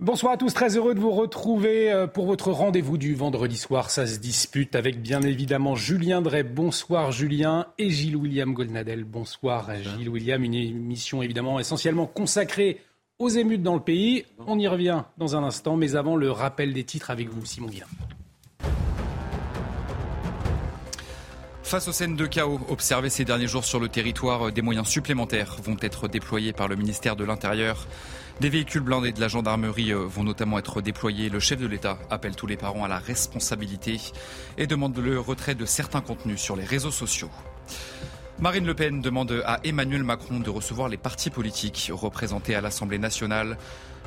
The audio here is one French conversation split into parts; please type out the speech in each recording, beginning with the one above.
Bonsoir à tous, très heureux de vous retrouver euh, pour votre rendez-vous du vendredi soir. Ça se dispute avec bien évidemment Julien Drey. Bonsoir Julien et Gilles William Goldnadel. Bonsoir Gilles William. Une émission évidemment essentiellement consacrée aux émeutes dans le pays. On y revient dans un instant, mais avant le rappel des titres avec vous, Simon Guillain. Face aux scènes de chaos observées ces derniers jours sur le territoire, des moyens supplémentaires vont être déployés par le ministère de l'Intérieur. Des véhicules blindés de la gendarmerie euh, vont notamment être déployés. Le chef de l'État appelle tous les parents à la responsabilité et demande le retrait de certains contenus sur les réseaux sociaux. Marine Le Pen demande à Emmanuel Macron de recevoir les partis politiques représentés à l'Assemblée nationale.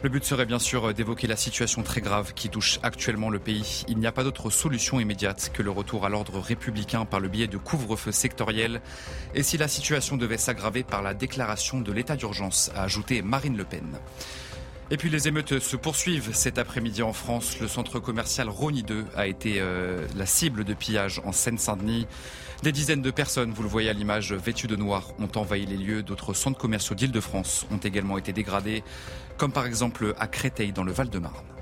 Le but serait bien sûr d'évoquer la situation très grave qui touche actuellement le pays. Il n'y a pas d'autre solution immédiate que le retour à l'ordre républicain par le biais de couvre-feu sectoriel. Et si la situation devait s'aggraver par la déclaration de l'état d'urgence, a ajouté Marine Le Pen. Et puis les émeutes se poursuivent cet après-midi en France. Le centre commercial Rony 2 a été euh, la cible de pillage en Seine-Saint-Denis. Des dizaines de personnes, vous le voyez à l'image, vêtues de noir, ont envahi les lieux. D'autres centres commerciaux d'Île-de-France ont également été dégradés comme par exemple à Créteil dans le Val-de-Marne.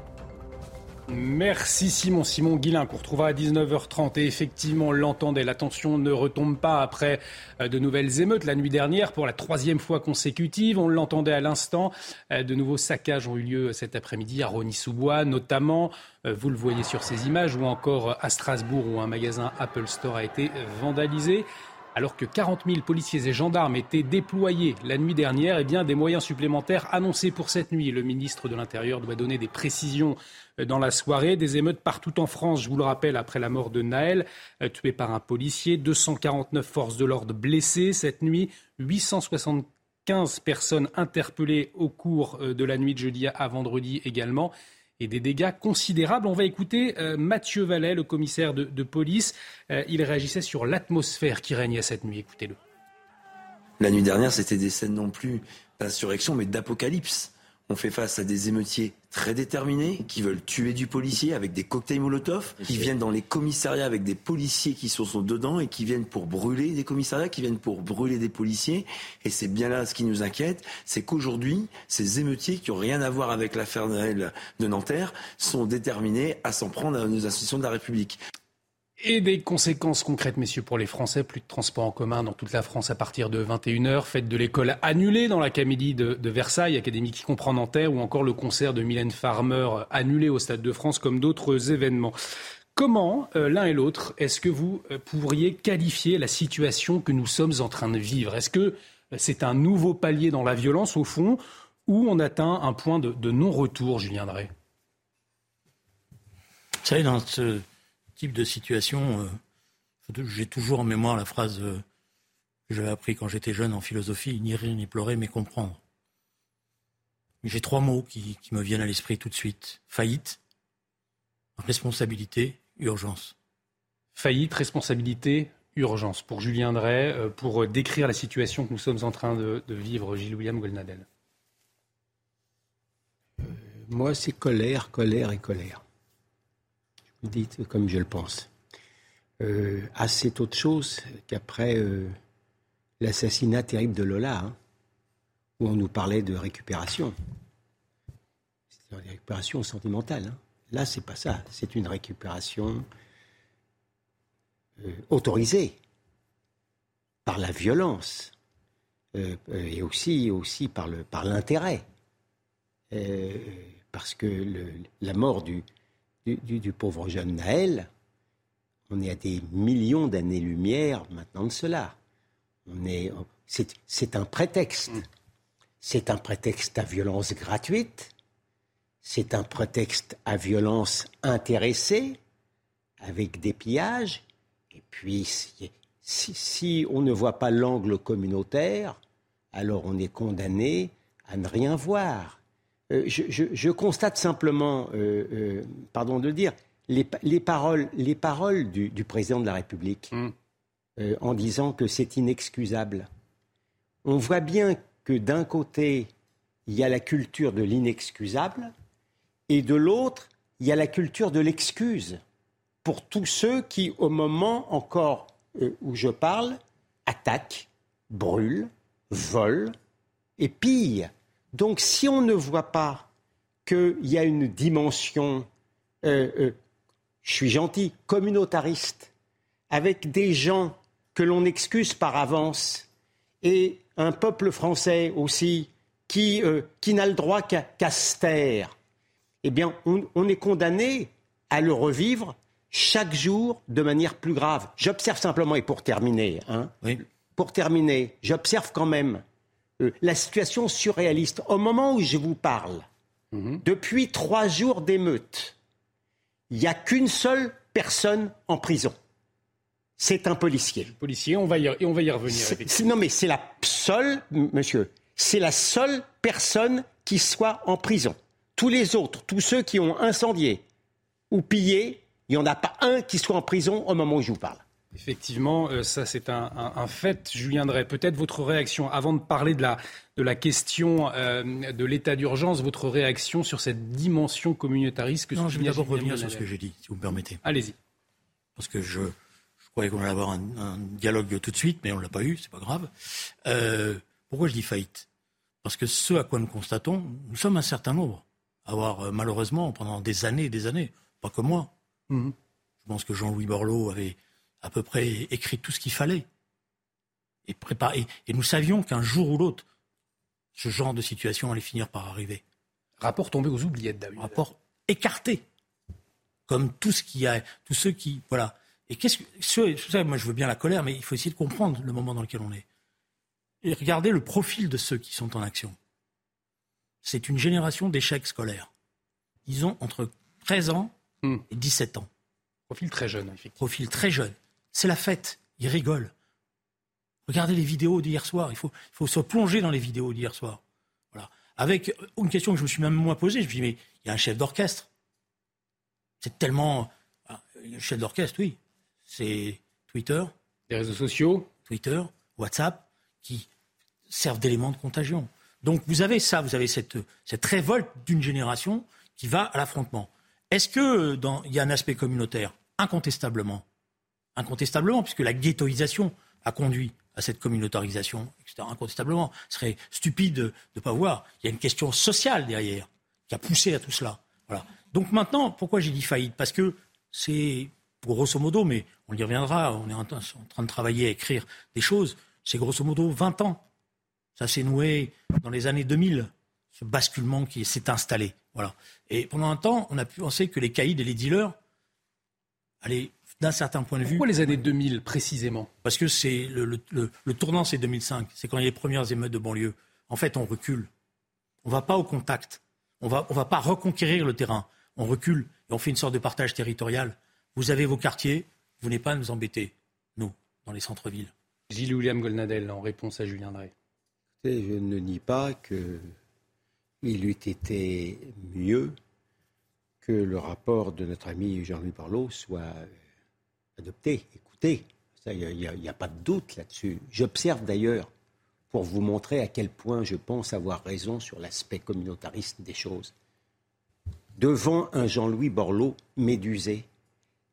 Merci Simon. Simon Guillain qu'on retrouvera à 19h30. Et effectivement, l'entendait, la tension ne retombe pas après euh, de nouvelles émeutes la nuit dernière pour la troisième fois consécutive. On l'entendait à l'instant. Euh, de nouveaux saccages ont eu lieu cet après-midi à Rony-sous-Bois, notamment, euh, vous le voyez sur ces images, ou encore à Strasbourg où un magasin Apple Store a été vandalisé alors que 40 000 policiers et gendarmes étaient déployés la nuit dernière, eh bien, des moyens supplémentaires annoncés pour cette nuit. Le ministre de l'Intérieur doit donner des précisions euh, dans la soirée. Des émeutes partout en France, je vous le rappelle, après la mort de Naël, euh, tué par un policier. 249 forces de l'ordre blessées cette nuit. 875 personnes interpellées au cours euh, de la nuit de jeudi à vendredi également et des dégâts considérables. On va écouter euh, Mathieu Vallet, le commissaire de, police. Euh, il réagissait sur l'atmosphère qui régnait cette nuit. Écoutez-le. La nuit dernière, c'était des scènes non plus d'insurrection, mais d'apocalypse. On fait face à des émeutiers très déterminés qui veulent tuer du policier avec des cocktails Molotov, qui viennent dans les commissariats avec des policiers qui sont, dedans et qui viennent pour brûler des commissariats, qui viennent pour brûler des policiers. Et c'est bien là ce qui nous inquiète, c'est qu'aujourd'hui, ces émeutiers qui n'ont rien à voir avec l'affaire de Nanterre sont déterminés à s'en prendre à nos institutions de la République. Et des conséquences concrètes, messieurs, pour les Français. Plus de transport en commun dans toute la France à partir de 21h. Fête de l'école annulée dans l'académie de, Versailles, académie qui comprend Nanterre, ou encore le concert de Mylène Farmer annulé au Stade de France, comme d'autres événements. Comment, euh, l'un et l'autre, est-ce que vous euh, pourriez qualifier la situation que nous sommes en train de vivre? Est-ce que euh, c'est un nouveau palier dans la violence, au fond, ou on atteint un point de, non-retour, Julien Drey? Vous savez, dans ce type de situation, euh, j'ai toujours en mémoire la phrase euh, que j'avais appris quand j'étais jeune en philosophie, ni rire ni pleurer, mais comprendre. J'ai trois mots qui, me viennent à l'esprit tout de suite. Faillite, responsabilité, urgence. Faillite, responsabilité, urgence. Pour Julien Drey, euh, pour décrire la situation que nous sommes en train de, vivre, Gilles William Golnadel. moi, c'est colère, colère et colère dites comme je le pense. Euh, assez autre chose qu'après euh, l'assassinat terrible de Lola, hein, où on nous parlait de récupération. C'est une récupération sentimentale. Hein. Là, c'est pas ça. C'est une récupération euh, autorisée par la violence et aussi, aussi par, le, par l'intérêt. parce que la mort du, du, pauvre jeune Naël, on est à des millions d'années-lumière maintenant de cela. C'est, un prétexte. C'est un prétexte à violence gratuite. C'est un prétexte à violence intéressée, avec des pillages. Et puis, si on ne voit pas l'angle communautaire, alors on est condamné à ne rien voir. Euh, je, constate simplement, euh, euh, pardon de le dire, les, paroles, les paroles du, président de la République mm. en disant que c'est inexcusable. On voit bien que d'un côté, il y a la culture de l'inexcusable et de l'autre, il y a la culture de l'excuse pour tous ceux qui, au moment encore où je parle, attaquent, brûlent, volent et pillent. Donc si on ne voit pas qu'il y a une dimension, euh, euh, je suis gentil, communautariste, avec des gens que l'on excuse par avance, et un peuple français aussi qui, euh, qui n'a le droit qu'à se taire, eh bien, on, est condamné à le revivre chaque jour de manière plus grave. J'observe simplement, et pour terminer, hein, pour terminer, j'observe quand même la situation surréaliste. Au moment où je vous parle, mhm. depuis trois jours d'émeute, il n'y a qu'une seule personne en prison. C'est un policier. policier, on va y, et on va y revenir. Non, mais c'est la seule, monsieur, c'est la seule personne qui soit en prison. Tous les autres, tous ceux qui ont incendié ou pillé, il n'y en a pas un qui soit en prison au moment où je vous parle. Effectivement, euh, ça c'est un, fait. Julien Drey, peut-être votre réaction, avant de parler de la, de la question euh, de l'état d'urgence, votre réaction sur cette dimension communautariste que Non, je vais d'abord revenir sur ce que j'ai dit, si vous me permettez. Allez-y. Parce que je, je croyais qu'on allait avoir un, dialogue tout de suite, mais on ne l'a pas eu, c'est pas grave. Euh, pourquoi je dis faillite? Parce que ce à quoi nous constatons, nous sommes un certain nombre à avoir malheureusement pendant des années et des années, pas que moi. Mhm. Je pense que Jean-Louis Borloo avait à peu près écrit tout ce qu'il fallait et préparé. Et nous savions qu'un jour ou l'autre, ce genre de situation allait finir par arriver. Rapport tombé aux oubliettes, d'ailleurs. Rapport écarté, comme tout ce qui a, tous ceux qui, voilà. Et qu'est-ce que, moi je veux bien la colère, mais il faut essayer de comprendre le moment dans lequel on est. Et regardez le profil de ceux qui sont en action. C'est une génération d'échecs scolaires. Ils ont entre 13 ans hmm. et 17 ans. Profil très jeune, effectivement. Profil très jeune. C'est la fête. Ils rigolent. Regardez les vidéos d'hier soir. Il faut, il faut se plonger dans les vidéos d'hier soir. Voilà. Avec une question que je me suis même moi posée, je me suis dit, mais il y a un chef d'orchestre. C'est tellement. Un ah, chef d'orchestre, oui. C'est Twitter. Les réseaux sociaux. Twitter, WhatsApp, qui servent d'éléments de contagion. Donc vous avez ça, vous avez cette, cette révolte d'une génération qui va à l'affrontement. Est-ce qu'il y a un aspect communautaire? Incontestablement incontestablement, puisque la ghettoisation a conduit à cette communautarisation, etc. Incontestablement. Ce serait stupide de ne pas voir. Il y a une question sociale derrière qui a poussé à tout cela. Voilà. Donc maintenant, pourquoi j'ai dit faillite? Parce que c'est, grosso modo, mais on y reviendra, on est en train de travailler à écrire des choses, c'est grosso modo 20 ans. Ça s'est noué dans les années 2000, ce basculement qui s'est installé. Voilà. Et pendant un temps, on a pu penser que les caïds et les dealers allaient d'un certain point de vue. Pourquoi les années 2000 précisément? Parce que c'est le, tournant, c'est 2005. C'est quand il y a les premières émeutes de banlieue. En fait, on recule. On ne va pas au contact. On va, ne va pas reconquérir le terrain. On recule et on fait une sorte de partage territorial. Vous avez vos quartiers, vous n'êtes pas à nous embêter, nous, dans les centres-villes. Gilles William Golnadel, en réponse à Julien Drey. Je ne nie pas qu'il eût été mieux que le rapport de notre ami Jean-Louis Parlot soit adopté, écoutez. Il n'y a, pas de doute là-dessus. J'observe d'ailleurs, pour vous montrer à quel point je pense avoir raison sur l'aspect communautariste des choses. Devant un Jean-Louis Borloo médusé,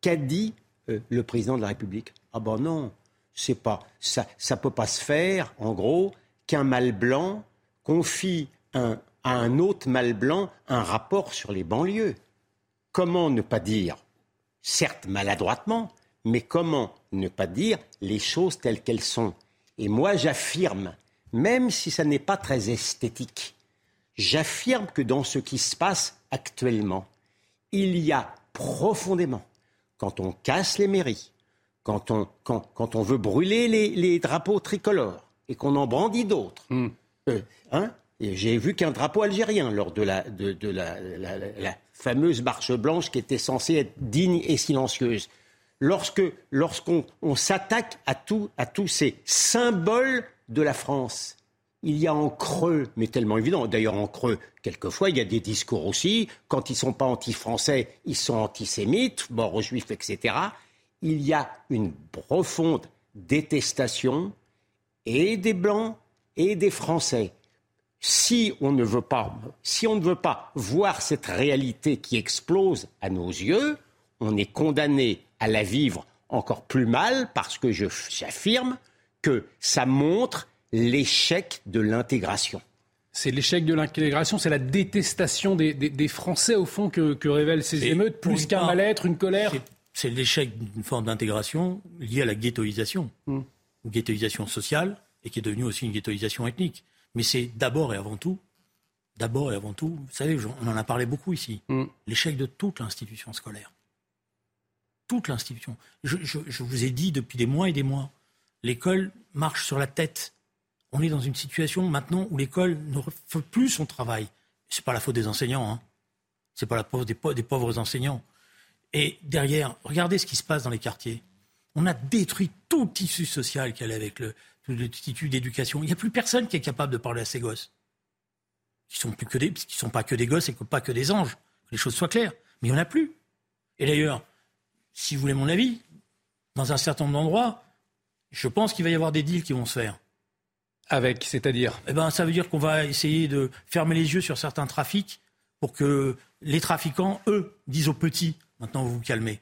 qu'a dit euh, le président de la République? Ah ben non, c'est pas ça, ça peut pas se faire. En gros, qu'un mâle blanc confie à un autre mâle blanc un rapport sur les banlieues. Comment ne pas dire, certes maladroitement, mais comment ne pas dire les choses telles qu'elles sont? Et moi, j'affirme, même si ça n'est pas très esthétique, j'affirme que dans ce qui se passe actuellement, il y a profondément, quand on casse les mairies, quand on, quand, on veut brûler les, drapeaux tricolores et qu'on en brandit d'autres, hmm. euh, hein, j'ai vu qu'un drapeau algérien lors de, la, de, la, la, fameuse marche blanche qui était censée être digne et silencieuse lorsque lorsqu'on s'attaque à, à tous ces symboles de la France, il y a en creux, mais tellement évident, d'ailleurs en creux, quelquefois il y a des discours aussi, quand ils ne sont pas anti-français, ils sont antisémites, mort aux juifs, etc. Il y a une profonde détestation et des blancs et des français. Si on ne veut pas, si on ne veut pas voir cette réalité qui explose à nos yeux, on est condamné à la vivre encore plus mal parce que j'affirme que ça montre l'échec de l'intégration. C'est l'échec de l'intégration, c'est la détestation des, Français, au fond, que, révèlent ces émeutes, plus qu'un mal-être, une colère C'est l'échec d'une forme d'intégration liée à la ghettoisation. Hmm. Une ghettoisation sociale, et qui est devenue aussi une ghettoisation ethnique. Mais c'est d'abord et avant tout, d'abord et avant tout, vous savez, on en a parlé beaucoup ici, hmm. l'échec de toute l'institution scolaire. Toute l'institution. je vous ai dit depuis des mois et des mois, l'école marche sur la tête on est dans une situation maintenant où l'école ne fait plus son travail. Ce n'est pas la faute des enseignants, hein. c'est pas la faute des, pauvres enseignants. Et derrière, regardez ce qui se passe dans les quartiers. On a détruit tout tissu social qui allait avec le, le tissu d'éducation. Il n'y a plus personne qui est capable de parler à ces gosses. Qui sont plus que des, sont pas que des gosses et que pas que des anges. Les choses soient claires. Mais il n'y en a plus. Et d'ailleurs, si vous voulez mon avis, dans un certain nombre d'endroits, je pense qu'il va y avoir des deals qui vont se faire. Avec, c'est-à-dire eh ben, Ça veut dire qu'on va essayer de fermer les yeux sur certains trafics pour que les trafiquants, eux, disent aux petits, maintenant vous vous calmez.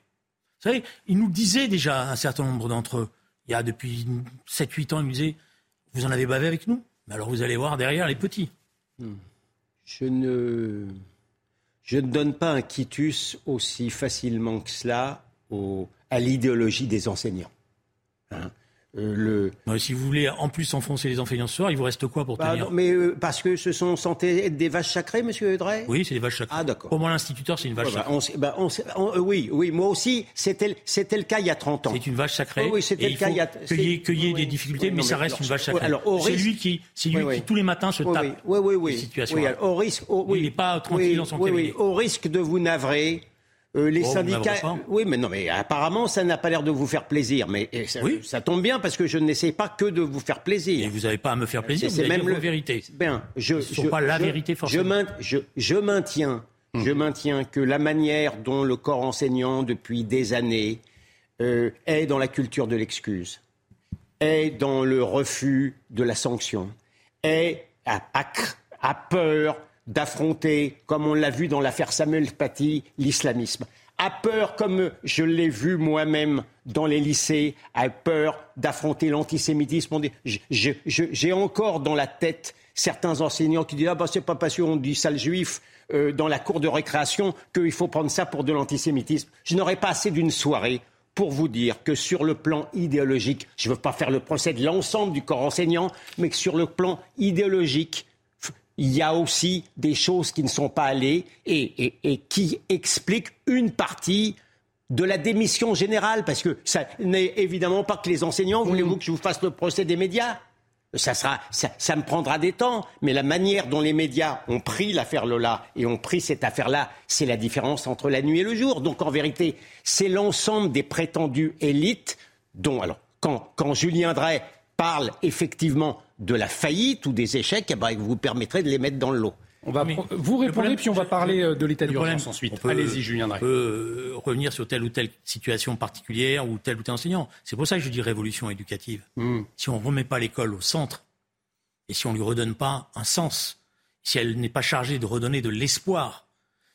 Vous savez, ils nous disaient déjà, un certain nombre d'entre eux, il y a depuis 7-8 ans, ils nous disaient, vous en avez bavé avec nous Mais alors vous allez voir derrière les petits. Hmm. Je ne, je ne donne pas un quitus aussi facilement que cela à l'idéologie des enseignants. Hein euh, le... si vous voulez en plus enfoncer les enseignants ce soir, il vous reste quoi pour bah, tenir Mais euh, parce que ce sont santé des vaches sacrées, Monsieur Drey Oui, c'est des vaches sacrées. Ah d'accord. Pour moi, l'instituteur, c'est une vache bah, sacrée. Bah, euh, oui, oui, moi aussi, c'était le cas il y a 30 ans. C'est une vache sacrée. oui, c'était le cas il y a. Qu'il y ait, des difficultés, mais, ça reste une vache sacrée. c'est lui qui, c'est lui qui tous les matins se tape. Oui, oui, oui. Situation. au risque, il n'est pas tranquille dans son cabinet. Au risque de vous navrer. Euh, les oh, syndicats. Oui, mais non, mais apparemment, ça n'a pas l'air de vous faire plaisir. Mais ça, oui. ça tombe bien parce que je n'essaie pas que de vous faire plaisir. Et vous n'avez pas à me faire plaisir. C'est même la vérité. Bien, je. Ce pas la vérité forcément. Je, je, maintiens, hum. je maintiens que la manière dont le corps enseignant depuis des années euh, est dans la culture de l'excuse, est dans le refus de la sanction, est à, à peur d'affronter, comme on l'a vu dans l'affaire Samuel Paty, l'islamisme. A peur, comme je l'ai vu moi-même dans les lycées, a peur d'affronter l'antisémitisme. J'ai encore dans la tête certains enseignants qui disent Ah, bah, c'est pas parce qu'on dit sale juif euh, dans la cour de récréation qu'il faut prendre ça pour de l'antisémitisme. Je n'aurais pas assez d'une soirée pour vous dire que sur le plan idéologique, je ne veux pas faire le procès de l'ensemble du corps enseignant, mais que sur le plan idéologique, il y a aussi des choses qui ne sont pas allées et, qui expliquent une partie de la démission générale, parce que ça n'est évidemment pas que les enseignants. Voulez-vous que je vous fasse le procès des médias ça, sera, ça, me prendra des temps, mais la manière dont les médias ont pris l'affaire Lola et ont pris cette affaire-là, c'est la différence entre la nuit et le jour. Donc en vérité, c'est l'ensemble des prétendues élites dont, alors, quand, quand Julien Drey parle effectivement de la faillite ou des échecs, eh ben, vous permettrez de les mettre dans le lot. On va vous répondez, puis on va parler euh, de l'état d'urgence ensuite. Allez-y, Julien On peut euh, revenir sur telle ou telle situation particulière ou tel ou tel enseignant. C'est pour ça que je dis révolution éducative. Hmm. Si on ne remet pas l'école au centre et si on ne lui redonne pas un sens, si elle n'est pas chargée de redonner de l'espoir,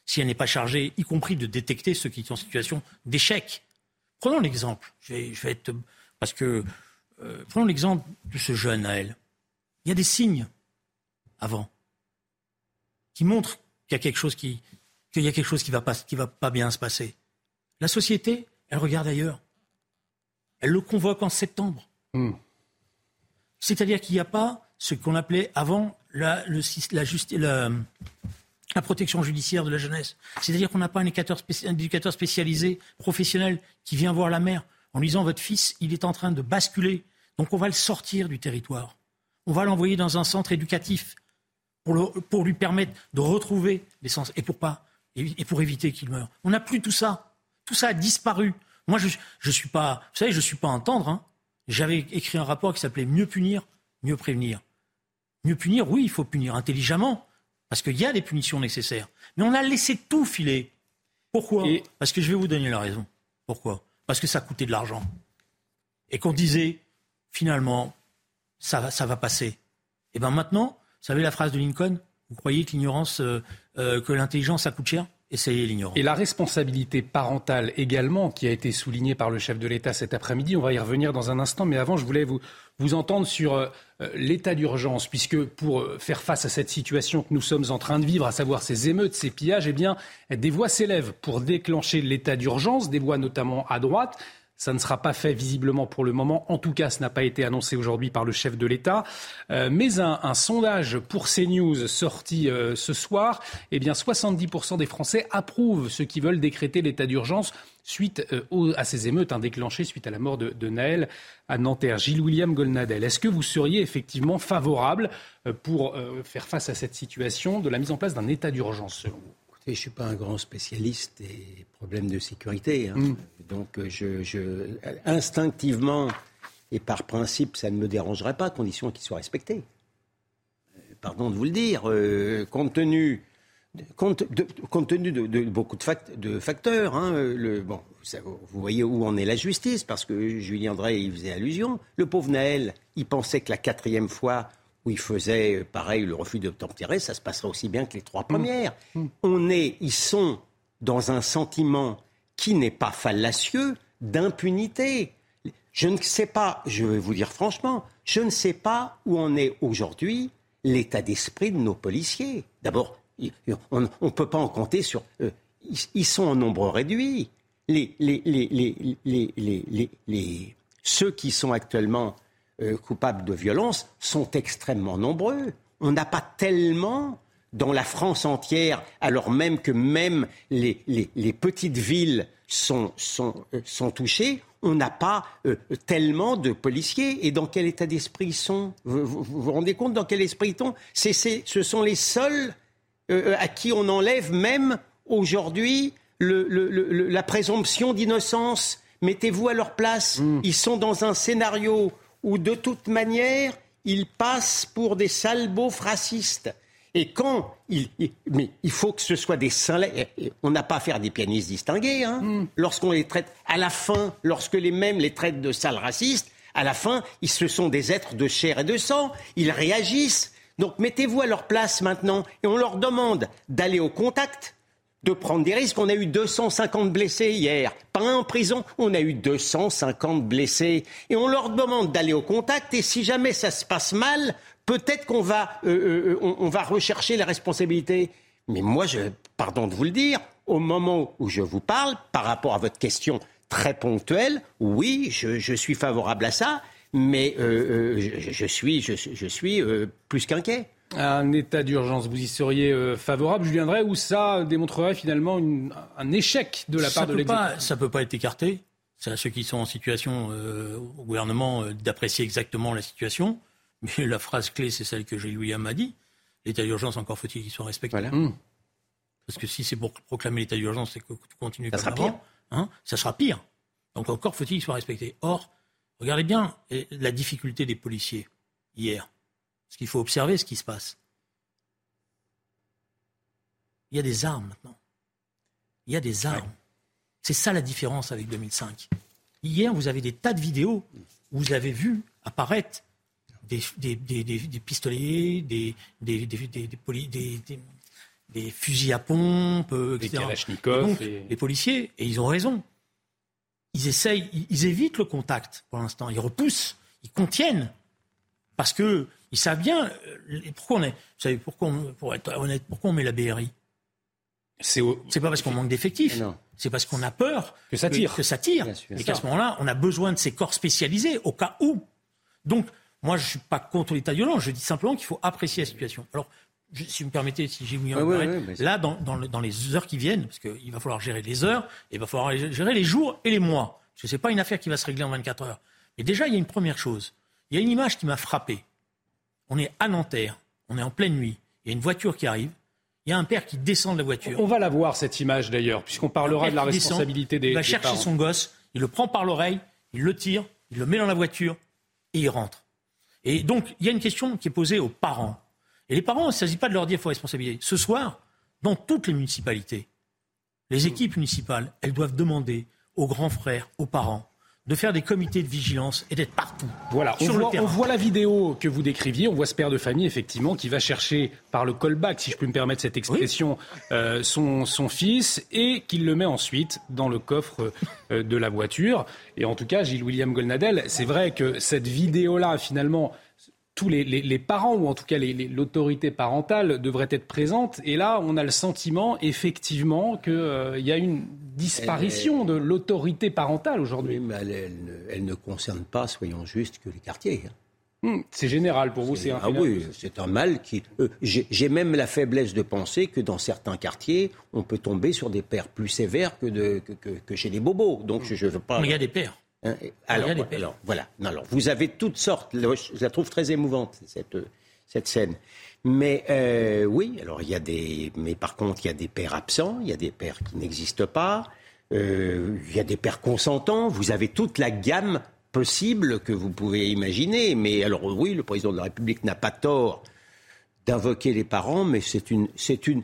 si elle n'est pas chargée, y compris de détecter ceux qui sont en situation d'échec. Prenons l'exemple. Je vais, être parce que euh, prenons l'exemple de ce jeune à elle. Il y a des signes avant qui montrent qu'il y a quelque chose qui, qu'il y a quelque chose qui va pas, qui va pas bien se passer. La société, elle regarde ailleurs. Elle le convoque en septembre. Hmm. C'est-à-dire qu'il n'y a pas ce qu'on appelait avant la, le, la, la, protection judiciaire de la jeunesse. C'est-à-dire qu'on n'a pas un éducateur, un éducateur spécialisé, professionnel, qui vient voir la mère en lui disant votre fils, il est en train de basculer, donc on va le sortir du territoire on va l'envoyer dans un centre éducatif pour, lui permettre de retrouver l'essence et pour pas et pour éviter qu'il meure. On n'a plus tout ça. Tout ça a disparu. Moi, je, je suis pas, vous savez, je suis pas un tendre. Hein. J'avais écrit un rapport qui s'appelait Mieux punir, mieux prévenir. Mieux punir, oui, il faut punir intelligemment, parce qu'il y a des punitions nécessaires. Mais on a laissé tout filer. Pourquoi? Parce que je vais vous donner la raison. Pourquoi? Parce que ça coûtait de l'argent. Et qu'on disait, finalement, ça va, passer. Et eh bien maintenant, vous savez la phrase de Lincoln Vous croyez que l'ignorance, euh, euh, que l'intelligence, ça coûte cher? Essayez l'ignorance. Et la responsabilité parentale également, qui a été soulignée par le chef de l'État cet après-midi, on va y revenir dans un instant, mais avant, je voulais vous, vous entendre sur euh, l'état d'urgence, puisque pour faire face à cette situation que nous sommes en train de vivre, à savoir ces émeutes, ces pillages, eh bien, des voix s'élèvent pour déclencher l'état d'urgence, des voix notamment à droite. Ça ne sera pas fait visiblement pour le moment. En tout cas, ce n'a pas été annoncé aujourd'hui par le chef de l'État. Euh, mais un, sondage pour CNews sorti euh, ce soir, eh bien 70% des Français approuvent ceux qui veulent décréter l'état d'urgence suite euh, à ces émeutes hein, déclenchées suite à la mort de, de Naël à Nanterre. Gilles William Golnadel, est-ce que vous seriez effectivement favorable pour faire face à cette situation de la mise en place d'un état d'urgence selon vous? Je ne suis pas un grand spécialiste des problèmes de sécurité. Hein. Mm. Donc, euh, je, instinctivement et par principe, ça ne me dérangerait pas, à condition qu'ils soient respectés. Euh, pardon de vous le dire, euh, compte tenu, compte de, compte tenu de, beaucoup de, facteurs. Hein, le, bon, vous voyez où en est la justice, parce que Julien Drey y faisait allusion. Le pauvre Naël, il pensait que la quatrième fois, où il faisait, pareil, le refus d'obtempérer, ça se passerait aussi bien que les trois premières. Mm. Mm. On est, ils sont dans un sentiment qui n'est pas fallacieux d'impunité. Je ne sais pas, je vais vous dire franchement, je ne sais pas où en est aujourd'hui l'état d'esprit de nos policiers. D'abord, on ne peut pas en compter sur... eux. ils, sont en nombre réduit. Les, les, les, ceux qui sont actuellement euh, coupables de violence sont extrêmement nombreux. On n'a pas tellement dans la France entière, alors même que même les, les, petites villes sont, sont, euh, sont touchées, on n'a pas euh, tellement de policiers. Et dans quel état d'esprit ils sont? Vous, vous, rendez compte dans quel esprit ils sont c'est, Ce sont les seuls à qui on enlève même aujourd'hui le, le, la présomption d'innocence. Mettez-vous à leur place. Mmh. Ils sont dans un scénario où de toute manière, ils passent pour des salbeaux racistes. Et quand il, mais il faut que ce soit des saints, on n'a pas à faire des pianistes distingués. Hein. Hmm. Lorsqu'on les traite, à la fin, lorsque les mêmes les traitent de sales racistes, à la fin, ils, ce sont des êtres de chair et de sang. Ils réagissent. Donc mettez-vous à leur place maintenant et on leur demande d'aller au contact de prendre des risques. On a eu 250 blessés hier. Pas un en prison, on a eu 250 blessés. Et on leur demande d'aller au contact. Et si jamais ça se passe mal, peut-être qu'on va, euh, euh, on, va rechercher les responsabilités. Mais moi, je, pardon de vous le dire, au moment où je vous parle, par rapport à votre question très ponctuelle, oui, je, suis favorable à ça, mais euh, je, suis, je suis plus qu'inquiet un état d'urgence, vous y seriez euh, favorable, Julien Drey, ou ça démontrerait finalement un échec de la part de l'exécutif? Ça ne peut pas être écarté. C'est à ceux qui sont en situation euh, au gouvernement euh, d'apprécier exactement la situation. Mais la phrase clé, c'est celle que Gilles William a dit. L'état d'urgence, encore faut-il qu'il soit respecté. Mmh. Parce que si c'est pour proclamer l'état d'urgence, c'est que tu continues ça sera pire. Hein, ça sera pire. Donc encore faut-il qu'il soit respecté. Or, regardez bien la difficulté des policiers hier. Parce qu'il faut observer ce qui se passe. Il y a des armes maintenant. Il y a des armes. C'est ça la différence avec 2005. Hier, vous avez des tas de vidéos où vous avez vu apparaître des, des, des, des pistolets, des, des, fusils à pompe, etc. Les policiers, et ils ont raison, ils essayent, ils évitent le contact pour l'instant. Ils repoussent, ils contiennent. Parce que ils savent bien euh, pourquoi on est. Vous savez pourquoi, pour être honnête, pourquoi on met la BRI C'est pas parce qu'on manque d'effectifs. C'est parce qu'on a peur que ça tire. Que, ça tire. et qu'à ce moment-là, on a besoin de ces corps spécialisés au cas où. Donc, moi, je ne suis pas contre l'état d'urgence. Je dis simplement qu'il faut apprécier la situation. Alors, si vous me permettez, si j'ai mis un là, dans, dans, les heures qui viennent, parce qu'il va falloir gérer les heures, et il va falloir gérer les jours et les mois. Parce que ce n'est pas une affaire qui va se régler en 24 heures. Mais déjà, il y a une première chose. Il y a une image qui m'a frappé. On est à Nanterre, on est en pleine nuit, il y a une voiture qui arrive, il y a un père qui descend de la voiture. On va la voir cette image d'ailleurs, puisqu'on parlera de la responsabilité des. Il va chercher son gosse, il le prend par l'oreille, il le tire, il le met dans la voiture et il rentre. Et donc, il y a une question qui est posée aux parents. Et les parents, il ne s'agit pas de leur dire qu'il faut responsabiliser. Ce soir, dans toutes les municipalités, les équipes municipales, elles doivent demander aux grands frères, aux parents, de faire des comités de vigilance et d'être partout. Voilà, on, sur voit, le terrain. on voit la vidéo que vous décriviez, on voit ce père de famille effectivement qui va chercher par le callback, si je peux me permettre cette expression, euh, son, son fils et qu'il le met ensuite dans le coffre euh, de la voiture. Et en tout cas, Gilles William Golnadel, c'est vrai que cette vidéo-là, finalement, tous les, les- les parents, ou en tout cas les- les- l'autorité parentale, devraient être présente. Et là, on a le sentiment, effectivement, qu'il y a une disparition de l'autorité parentale aujourd'hui. Oui, mais elle, elle ne, elle ne concerne pas, soyons justes, que les quartiers. hein. Hmm, C'est général pour vous, c'est un Ah oui, c'est un mal qui. euh, J'ai même la faiblesse de penser que dans certains quartiers, on peut tomber sur des pères plus sévères que, de, que, que- que chez les bobos. Donc je ne veux pas. Mais il y a des pères. Hein, et- alors, voilà, alors, voilà. Non, alors, vous avez toutes sortes. Je la trouve très émouvante cette cette scène. Mais euh, oui, alors il y a des. Mais par contre, il y a des pères absents, il y a des pères qui n'existent pas, euh, il y a des pères consentants. Vous avez toute la gamme possible que vous pouvez imaginer. Mais alors oui, le président de la République n'a pas tort d'invoquer les parents, mais c'est une c'est une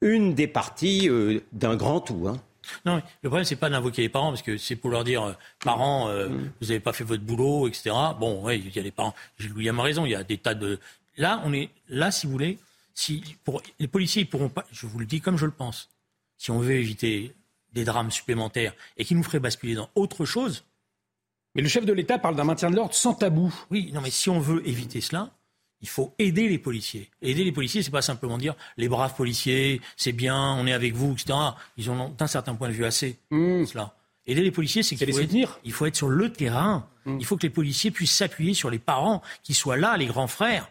une des parties euh, d'un grand tout. Hein. Non, le problème, c'est pas d'invoquer les parents, parce que c'est pour leur dire, euh, parents, euh, Mm. vous n'avez pas fait votre boulot, etc. Bon, oui, il y a les parents. William a raison, il y a des tas de. Là, on est là, si vous voulez, si pour les policiers, ils pourront pas. Je vous le dis comme je le pense. Si on veut éviter des drames supplémentaires et qui nous feraient basculer dans autre chose, Mais le chef de l'État parle d'un maintien de l'ordre sans tabou. oui, non, mais si on veut éviter cela, il faut aider les policiers. Aider les policiers, c'est pas simplement dire les braves policiers, c'est bien, on est avec vous, etc. Ils ont d'un certain point de vue assez. Cela. Aider les policiers, c'est qu'il faut être, il faut être sur le terrain. Il faut que les policiers puissent s'appuyer sur les parents, qui soient là, les grands frères.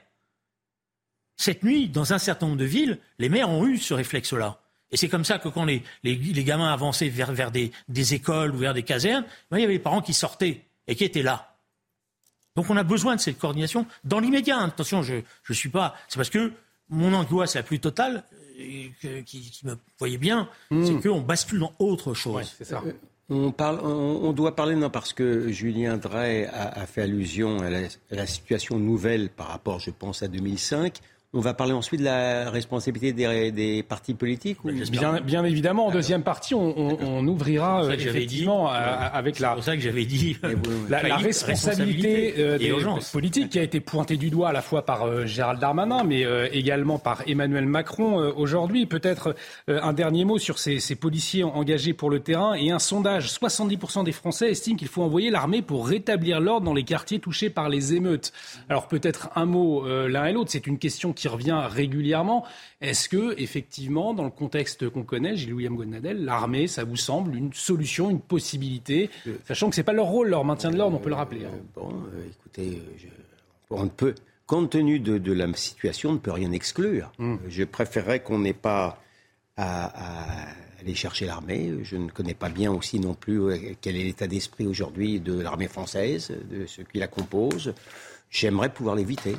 Cette nuit, dans un certain nombre de villes, les maires ont eu ce réflexe-là. Et c'est comme ça que quand les, les, les gamins avançaient vers, vers des, des écoles ou vers des casernes, ben, il y avait les parents qui sortaient et qui étaient là. Donc on a besoin de cette coordination dans l'immédiat. hein. Attention, je ne suis pas. C'est parce que mon angoisse la plus totale, et que- qui, qui me voyait bien, c'est qu'on bascule dans autre chose. C'est ça. On, parle, on, on doit parler, non, parce que Julien Drey a, a fait allusion à la, à la situation nouvelle par rapport, je pense, à 2005. On va parler ensuite de la responsabilité des, des partis politiques ou... Bien, bien évidemment, en deuxième partie, on, on- on ouvrira euh, effectivement dit. euh, avec C'est la, pour ça que j'avais dit la, la faillite, responsabilité euh, des politiques qui a été pointée du doigt à la fois par euh, Gérald Darmanin, mais euh, également par Emmanuel Macron euh, aujourd'hui. Peut-être euh, un dernier mot sur ces, ces policiers engagés pour le terrain et un sondage. 70% des Français estiment qu'il faut envoyer l'armée pour rétablir l'ordre dans les quartiers touchés par les émeutes. Alors peut-être un mot euh, l'un et l'autre. C'est une question qui revient régulièrement. Est-ce que, effectivement, dans le contexte qu'on connaît, Gilles-William Gonadel, l'armée, ça vous semble une solution, une possibilité, sachant que c'est pas leur rôle, leur maintien de l'ordre, on peut le rappeler. hein. Euh, bon, euh, écoutez, euh, je- on ne peut, compte tenu de, de la situation, on ne peut rien exclure. Euh, Je préférerais qu'on n'ait pas à, à aller chercher l'armée. Je ne connais pas bien aussi non plus euh, quel est l'état d'esprit aujourd'hui de l'armée française, de ceux qui la composent. J'aimerais pouvoir l'éviter.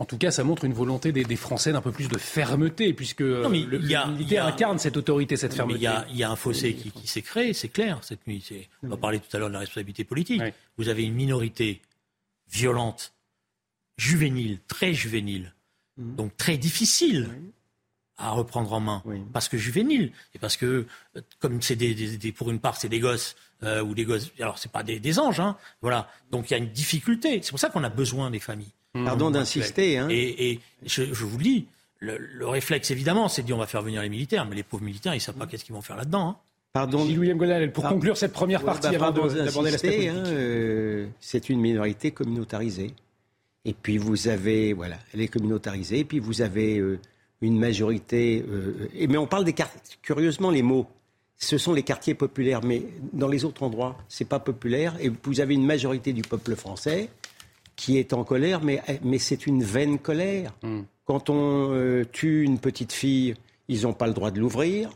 En tout cas, ça montre une volonté des, des Français d'un peu plus de fermeté, puisque euh, mais le, il y a- le il y militaire a- incarne cette autorité, cette fermeté. il y a, il y a un fossé qui, qui s'est créé, c'est clair, cette nuit. On va parler tout à l'heure de la responsabilité politique. Vous avez une minorité violente, juvénile, très juvénile, donc très difficile à reprendre en main. Oui. Parce que juvénile, et parce que, euh, comme c'est des, des- des- pour une part, c'est des gosses, euh, ou des gosses, alors c'est pas des, des anges, hein, voilà. Donc il y a une difficulté. C'est pour ça qu'on a besoin des familles. Pardon d'insister. Hein. Et, et je, je vous le dis, le, le réflexe évidemment, c'est de dire on va faire venir les militaires, mais les pauvres militaires, ils savent pas qu'est-ce qu'ils vont faire là-dedans. hein. Pardon. Gilles-William Gonadel, pour conclure cette première Ouais, partie, bah, avant d'aborder l'aspect hein, euh, c'est une minorité communautarisée. Et puis vous avez, voilà, elle est communautarisée. Et puis vous avez euh, une majorité. euh, et, mais on parle des quartiers. Curieusement, les mots, ce sont les quartiers populaires. Mais dans les autres endroits, c'est pas populaire. Et vous avez une majorité du peuple français qui est en colère, mais, mais c'est une vaine colère. Quand on euh, tue une petite fille, ils n'ont pas le droit de l'ouvrir.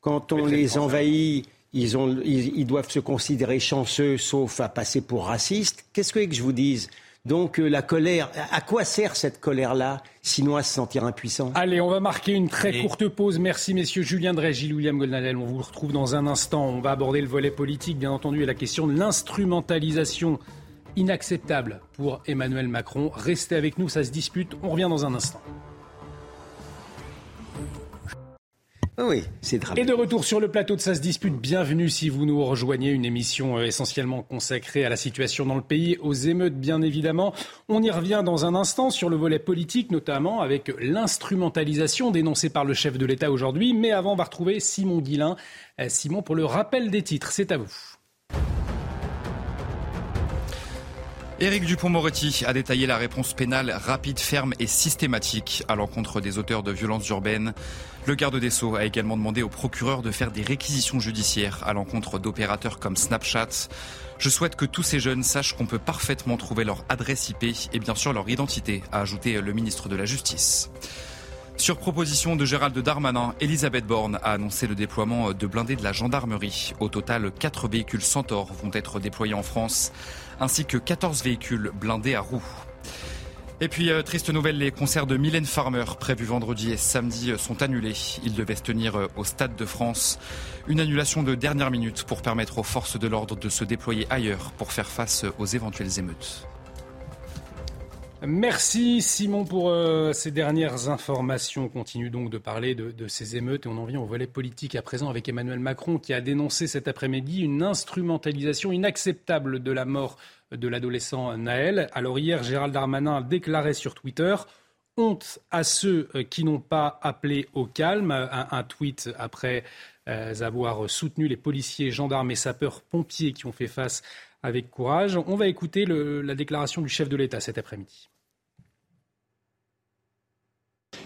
Quand on les envahit, ils, ont, ils, ils doivent se considérer chanceux, sauf à passer pour racistes. Qu'est-ce que vous voulez que je vous dise? Donc euh, la colère, à quoi sert cette colère-là, sinon à se sentir impuissant? Allez, on va marquer une très courte pause. Merci messieurs Julien Drey, Gilles William Golnadel. On vous retrouve dans un instant. On va aborder le volet politique, bien entendu, et la question de l'instrumentalisation inacceptable pour Emmanuel Macron. Restez avec nous, ça se dispute. On revient dans un instant. Ah oui, c'est Et de retour sur le plateau de Ça se dispute, bienvenue si vous nous rejoignez, une émission euh, essentiellement consacrée à la situation dans le pays, aux émeutes bien évidemment. On y revient dans un instant sur le volet politique, notamment avec l'instrumentalisation dénoncée par le chef de l'État aujourd'hui. Mais avant, on va retrouver Simon Guillain. Euh, Simon, pour le rappel des titres, c'est à vous. Éric Dupont-Moretti a détaillé la réponse pénale rapide, ferme et systématique à l'encontre des auteurs de violences urbaines. Le garde des Sceaux a également demandé au procureur de faire des réquisitions judiciaires à l'encontre d'opérateurs comme Snapchat. Je souhaite que tous ces jeunes sachent qu'on peut parfaitement trouver leur adresse IP et bien sûr leur identité, a ajouté le ministre de la Justice. Sur proposition de Gérald Darmanin, Elisabeth Borne a annoncé le déploiement de blindés de la gendarmerie. Au total, 4 véhicules Centaure vont être déployés en France ainsi que 14 véhicules blindés à roues. Et puis, euh, triste nouvelle, les concerts de Mylène Farmer prévus vendredi et samedi euh, sont annulés. Ils devaient se tenir euh, au Stade de France. Une annulation de dernière minute pour permettre aux forces de l'ordre de se déployer ailleurs pour faire face aux éventuelles émeutes. Merci Simon pour euh, ces dernières informations. On continue donc de parler de, ces émeutes et on en vient au volet politique à présent avec Emmanuel Macron qui a dénoncé cet après-midi une instrumentalisation inacceptable de la mort de l'adolescent Naël. Alors hier, Gérald Darmanin a déclaré sur Twitter Honte à ceux euh, qui n'ont pas appelé au calme. Un, tweet après euh, avoir soutenu les policiers, gendarmes et sapeurs-pompiers qui ont fait face avec courage. On va écouter la déclaration du chef de l'État cet après-midi.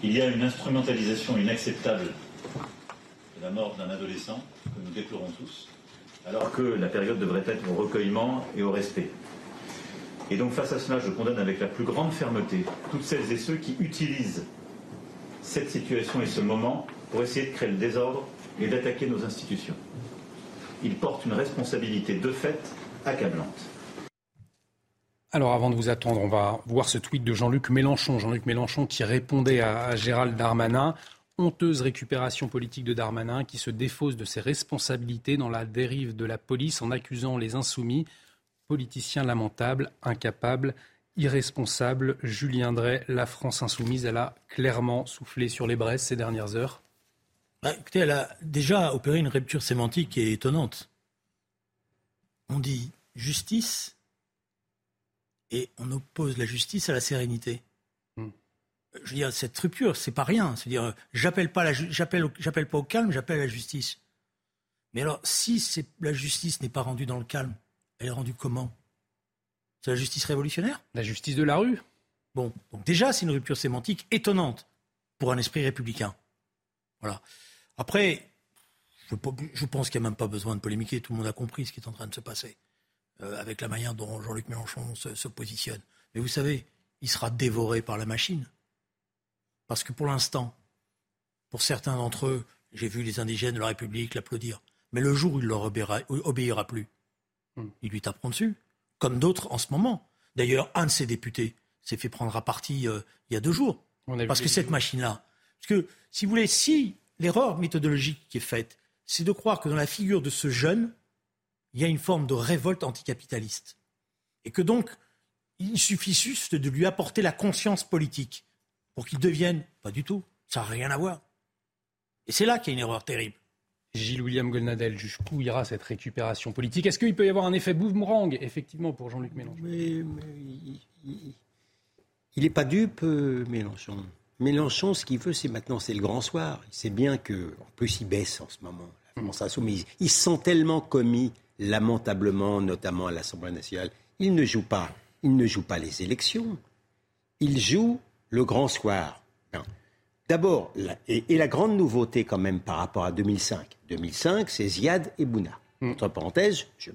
Il y a une instrumentalisation inacceptable de la mort d'un adolescent que nous déplorons tous, alors que la période devrait être au recueillement et au respect. Et donc face à cela, je condamne avec la plus grande fermeté toutes celles et ceux qui utilisent cette situation et ce moment pour essayer de créer le désordre et d'attaquer nos institutions. Ils portent une responsabilité de fait accablante. Alors avant de vous attendre, on va voir ce tweet de Jean-Luc Mélenchon. Jean-Luc Mélenchon qui répondait à, Gérald Darmanin. Honteuse récupération politique de Darmanin qui se défausse de ses responsabilités dans la dérive de la police en accusant les insoumis. Politicien lamentable, incapable, irresponsable. Julien Drey, la France insoumise, elle a clairement soufflé sur les braises ces dernières heures. Bah, écoutez, elle a déjà opéré une rupture sémantique est étonnante. On dit justice et on oppose la justice à la sérénité. Hmm. Je veux dire, cette rupture, c'est pas rien. C'est-à-dire, j'appelle pas, la ju- j'appelle, j'appelle pas au calme, j'appelle la justice. Mais alors, si c'est, la justice n'est pas rendue dans le calme, elle est rendue comment? C'est la justice révolutionnaire? La justice de la rue Bon, donc déjà, c'est une rupture sémantique étonnante pour un esprit républicain. Voilà. Après, je, je pense qu'il n'y a même pas besoin de polémiquer. Tout le monde a compris ce qui est en train de se passer euh, avec la manière dont Jean-Luc Mélenchon se, se, positionne. Mais vous savez, il sera dévoré par la machine. Parce que pour l'instant, pour certains d'entre eux, j'ai vu les indigènes de la République l'applaudir. Mais le jour où il leur obéira, obéira plus, hmm. ils lui taperont dessus. Comme d'autres en ce moment. D'ailleurs, un de ces députés s'est fait prendre à partie euh, il y a deux jours. Parce que cette machine-là. Parce que, si vous voulez, si l'erreur méthodologique qui est faite, c'est de croire que dans la figure de ce jeune, il y a une forme de révolte anticapitaliste. Et que donc, il suffit juste de lui apporter la conscience politique pour qu'il devienne. Pas du tout. Ça n'a rien à voir. Et c'est là qu'il y a une erreur terrible. Gilles William Golnadel, jusqu'où ira cette récupération politique? Est-ce qu'il peut y avoir un effet boomerang, effectivement, pour Jean-Luc Mélenchon? Mais, mais, Il n'est pas dupe, euh, Mélenchon. Mélenchon, ce qu'il veut, c'est maintenant, c'est le grand soir. Il sait bien que, en plus, il baisse en ce moment. La France. Ils sont tellement commis lamentablement, notamment à l'Assemblée nationale. Il ne joue pas. Il ne joue pas les élections. Il joue le grand soir. D'abord, et, et, la grande nouveauté quand même par rapport à 2005. 2005, c'est Ziad et Bouna. Mm. Entre parenthèses, je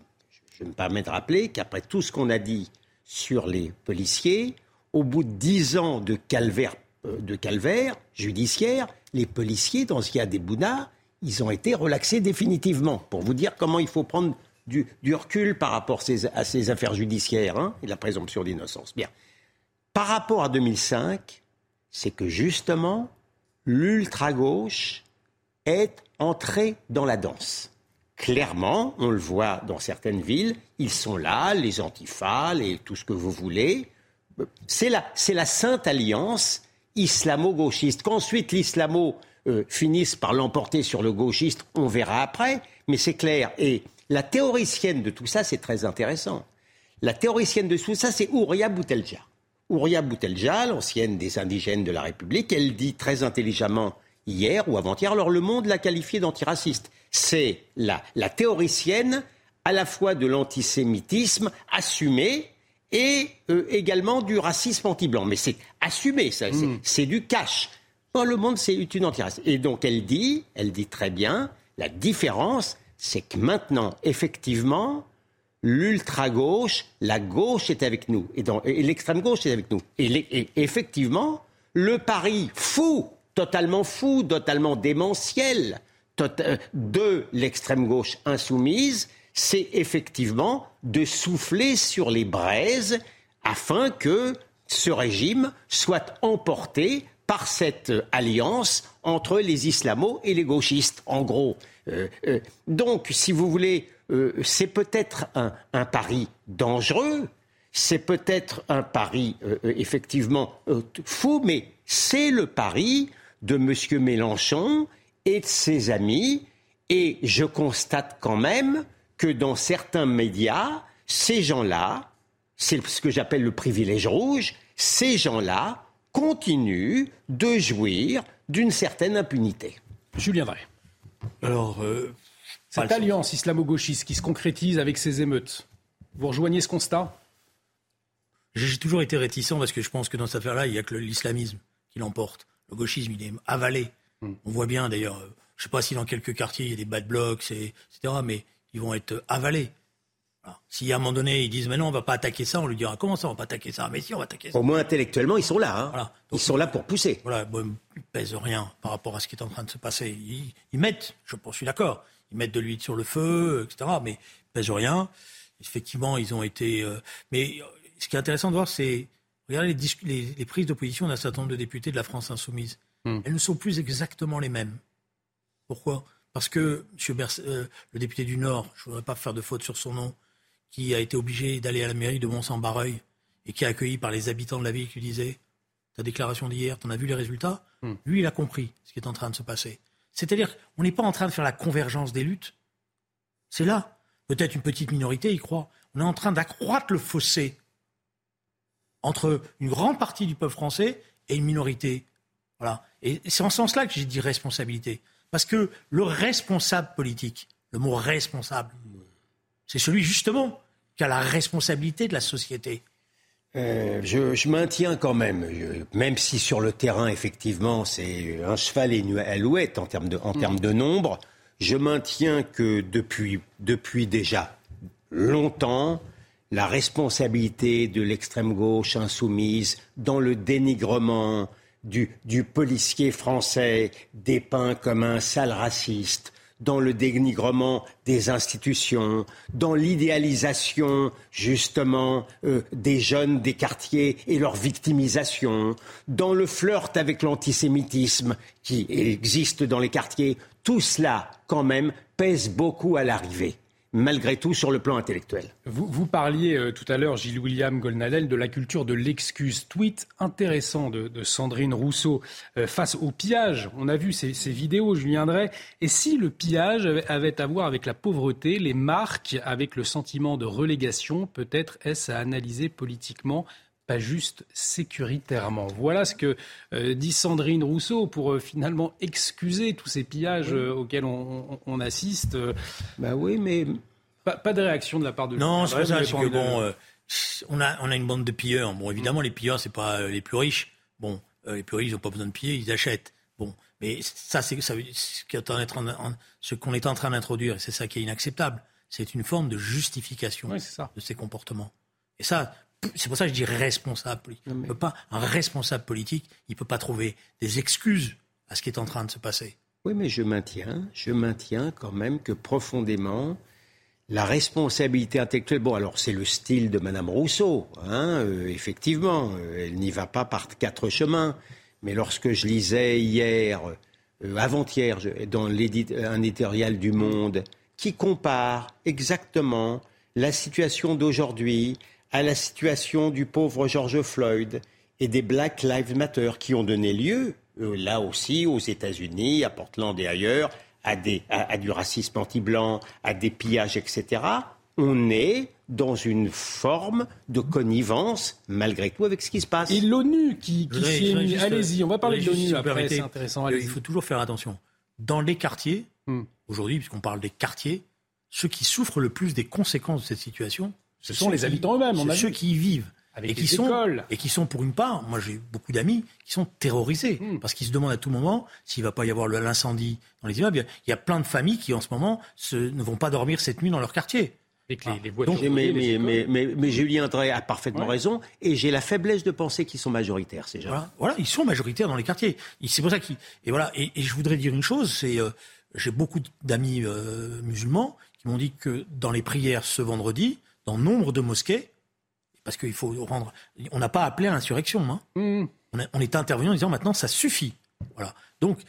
me permets de rappeler qu'après tout ce qu'on a dit sur les policiers, au bout de dix ans de calvaire, euh, de calvaire judiciaire, les policiers dans Ziad et Bouna, ils ont été relaxés définitivement. Pour vous dire comment il faut prendre du, recul par rapport à ces affaires judiciaires hein, et la présomption d'innocence. Bien. Par rapport à 2005, c'est que justement, l'ultra-gauche est entrée dans la danse. clairement, on le voit dans certaines villes, ils sont là, les antifas, et tout ce que vous voulez. C'est la, la sainte alliance islamo-gauchiste. Qu'ensuite l'islamo euh, finisse par l'emporter sur le gauchiste, on verra après, mais c'est clair. Et la théoricienne de tout ça, c'est très intéressant. La théoricienne de tout ça, c'est Ouria Boutelja. Ouria Boutelja, l'ancienne des indigènes de la République, elle dit très intelligemment hier ou avant-hier, alors le monde l'a qualifié d'antiraciste. C'est la, la théoricienne à la fois de l'antisémitisme assumé et euh, également du racisme anti-blanc. Mais c'est assumé, ça, c'est, hmm. du cash. le monde, c'est une antiraciste. Et donc elle dit, elle dit très bien, la différence, c'est que maintenant, effectivement, l'ultra-gauche, la gauche est avec nous, et, l'extrême-gauche est avec nous. Et, effectivement, le pari fou, totalement fou, totalement démentiel euh, de l'extrême-gauche insoumise, c'est effectivement de souffler sur les braises afin que ce régime soit emporté par cette alliance entre les islamos et les gauchistes, en gros. Euh, euh, donc, si vous voulez, euh, c'est peut-être un, pari dangereux, c'est peut-être un pari effectivement fou, mais c'est le pari de M. Mélenchon et de ses amis. Et je constate quand même que dans certains médias, ces gens-là, c'est ce que j'appelle le privilège rouge, ces gens-là continuent de jouir d'une certaine impunité. Julien Drey. Alors, euh, cette alliance islamo-gauchiste qui se concrétise avec ces émeutes, vous rejoignez ce constat? J'ai toujours été réticent parce que je pense que dans cette affaire-là, il n'y a que l'islamisme qui l'emporte. Le gauchisme, il est avalé. Hmm. On voit bien d'ailleurs, euh, je ne sais pas si dans quelques quartiers il y a des bad blocks, etc., mais ils vont être avalés. Si à un moment donné ils disent mais non on va pas attaquer ça, on lui dira comment ça on va pas attaquer ça? Mais si on va attaquer ça. Au moins intellectuellement ils sont là. Hein. ils sont là pour pousser. Voilà, bon, ils pèsent rien par rapport à ce qui est en train de se passer. Ils, mettent, je suis d'accord, ils mettent de l'huile sur le feu, etc. Mais ils pèsent rien. Effectivement ils ont été. Euh, mais ce qui est intéressant de voir c'est regardez les, prises d'opposition d'un certain nombre de députés de la France insoumise. Hmm. Elles ne sont plus exactement les mêmes. Pourquoi? Parce que euh, le député du Nord, je ne voudrais pas faire de faute sur son nom, qui a été obligé d'aller à la mairie de Mont-Saint-Barreuil et qui est accueilli par les habitants de la ville qui lui disaient Ta déclaration d'hier, tu en as vu les résultats hmm. Lui, il a compris ce qui est en train de se passer. C'est-à-dire qu'on n'est pas en train de faire la convergence des luttes. C'est là. Peut-être une petite minorité y croit. On est en train d'accroître le fossé entre une grande partie du peuple français et une minorité. Voilà. Et c'est en ce sens-là que j'ai dit responsabilité. Parce que le responsable politique, le mot responsable, c'est celui justement qui a la responsabilité de la société. Euh, je, maintiens quand même, même si sur le terrain, effectivement, c'est un cheval et une alouette en termes de, en termes de nombre, je maintiens que depuis, depuis déjà longtemps, la responsabilité de l'extrême gauche insoumise dans le dénigrement du, du policier français dépeint comme un sale raciste, dans le dénigrement des institutions, dans l'idéalisation justement euh, des jeunes des quartiers et leur victimisation, dans le flirt avec l'antisémitisme qui existe dans les quartiers, tout cela quand même pèse beaucoup à l'arrivée malgré tout sur le plan intellectuel. Vous, vous parliez euh, tout à l'heure, Gilles William Golnadel, de la culture de l'excuse. Tweet intéressant de, Sandrine Rousseau euh, face au pillage. On a vu ces, vidéos, je viendrai. Et si le pillage avait à voir avec la pauvreté, les marques avec le sentiment de relégation, peut-être est-ce à analyser politiquement pas juste sécuritairement. Voilà ce que euh, dit Sandrine Rousseau pour euh, finalement excuser tous ces pillages euh, auxquels on, assiste. Bah oui, mais pas, de réaction de la part de. Non, c'est pas ça. C'est que bon, on a on a une bande de pilleurs. Bon, évidemment, les pilleurs c'est pas les plus riches. Bon, les plus riches ils n'ont pas besoin de piller, ils achètent. Bon, mais ça c'est ça ce qu'on est en train d'introduire, c'est ça qui est inacceptable. C'est une forme de justification de ces comportements. Et ça, c'est pour ça que je dis responsable. pas, un responsable politique, il ne peut pas trouver des excuses à ce qui est en train de se passer. Oui, mais je maintiens, je maintiens quand même que profondément, la responsabilité intellectuelle, bon alors c'est le style de Madame Rousseau, hein, euh, effectivement, euh, elle n'y va pas par quatre chemins. Mais lorsque je lisais hier, euh, avant-hier, dans un éditorial du Monde, qui compare exactement la situation d'aujourd'hui à la situation du pauvre George Floyd et des Black Lives Matter qui ont donné lieu, euh, là aussi, aux États-Unis, à Portland et ailleurs, à, des, à, du racisme anti-blanc, à des pillages, etc. On est dans une forme de connivence, malgré tout, avec ce qui se passe. Et l'ONU qui, qui Allez-y, on va parler de l'ONU après, c'est intéressant. Il faut toujours faire attention. Dans les quartiers, hmm. aujourd'hui, puisqu'on parle des quartiers, ceux qui souffrent le plus des conséquences de cette situation, ce sont les habitants eux-mêmes. C'est ceux qui y vivent. et qui sont et qui sont pour une part, moi j'ai beaucoup d'amis qui sont terrorisés hmm. parce qu'ils se demandent à tout moment s'il va pas y avoir l'incendie dans les immeubles. Il y a plein de familles qui en ce moment ne vont pas dormir cette nuit dans leur quartier. mais, Julien Drey a parfaitement raison, et j'ai la faiblesse de penser qu'ils sont majoritaires, ces gens. Voilà, ils sont majoritaires dans les quartiers. C'est pour ça qu'ils. Et voilà, et, je voudrais dire une chose, c'est euh, j'ai beaucoup d'amis euh, musulmans qui m'ont dit que dans les prières ce vendredi, dans nombre de mosquées, parce qu'il faut rendre. On n'a pas appelé à l'insurrection. Hein. Mmh. On, est intervenu en disant maintenant ça suffit. Voilà. Donc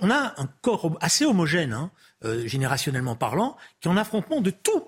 on a un corps assez homogène, hein, euh, générationnellement parlant, qui est en affrontement de tout.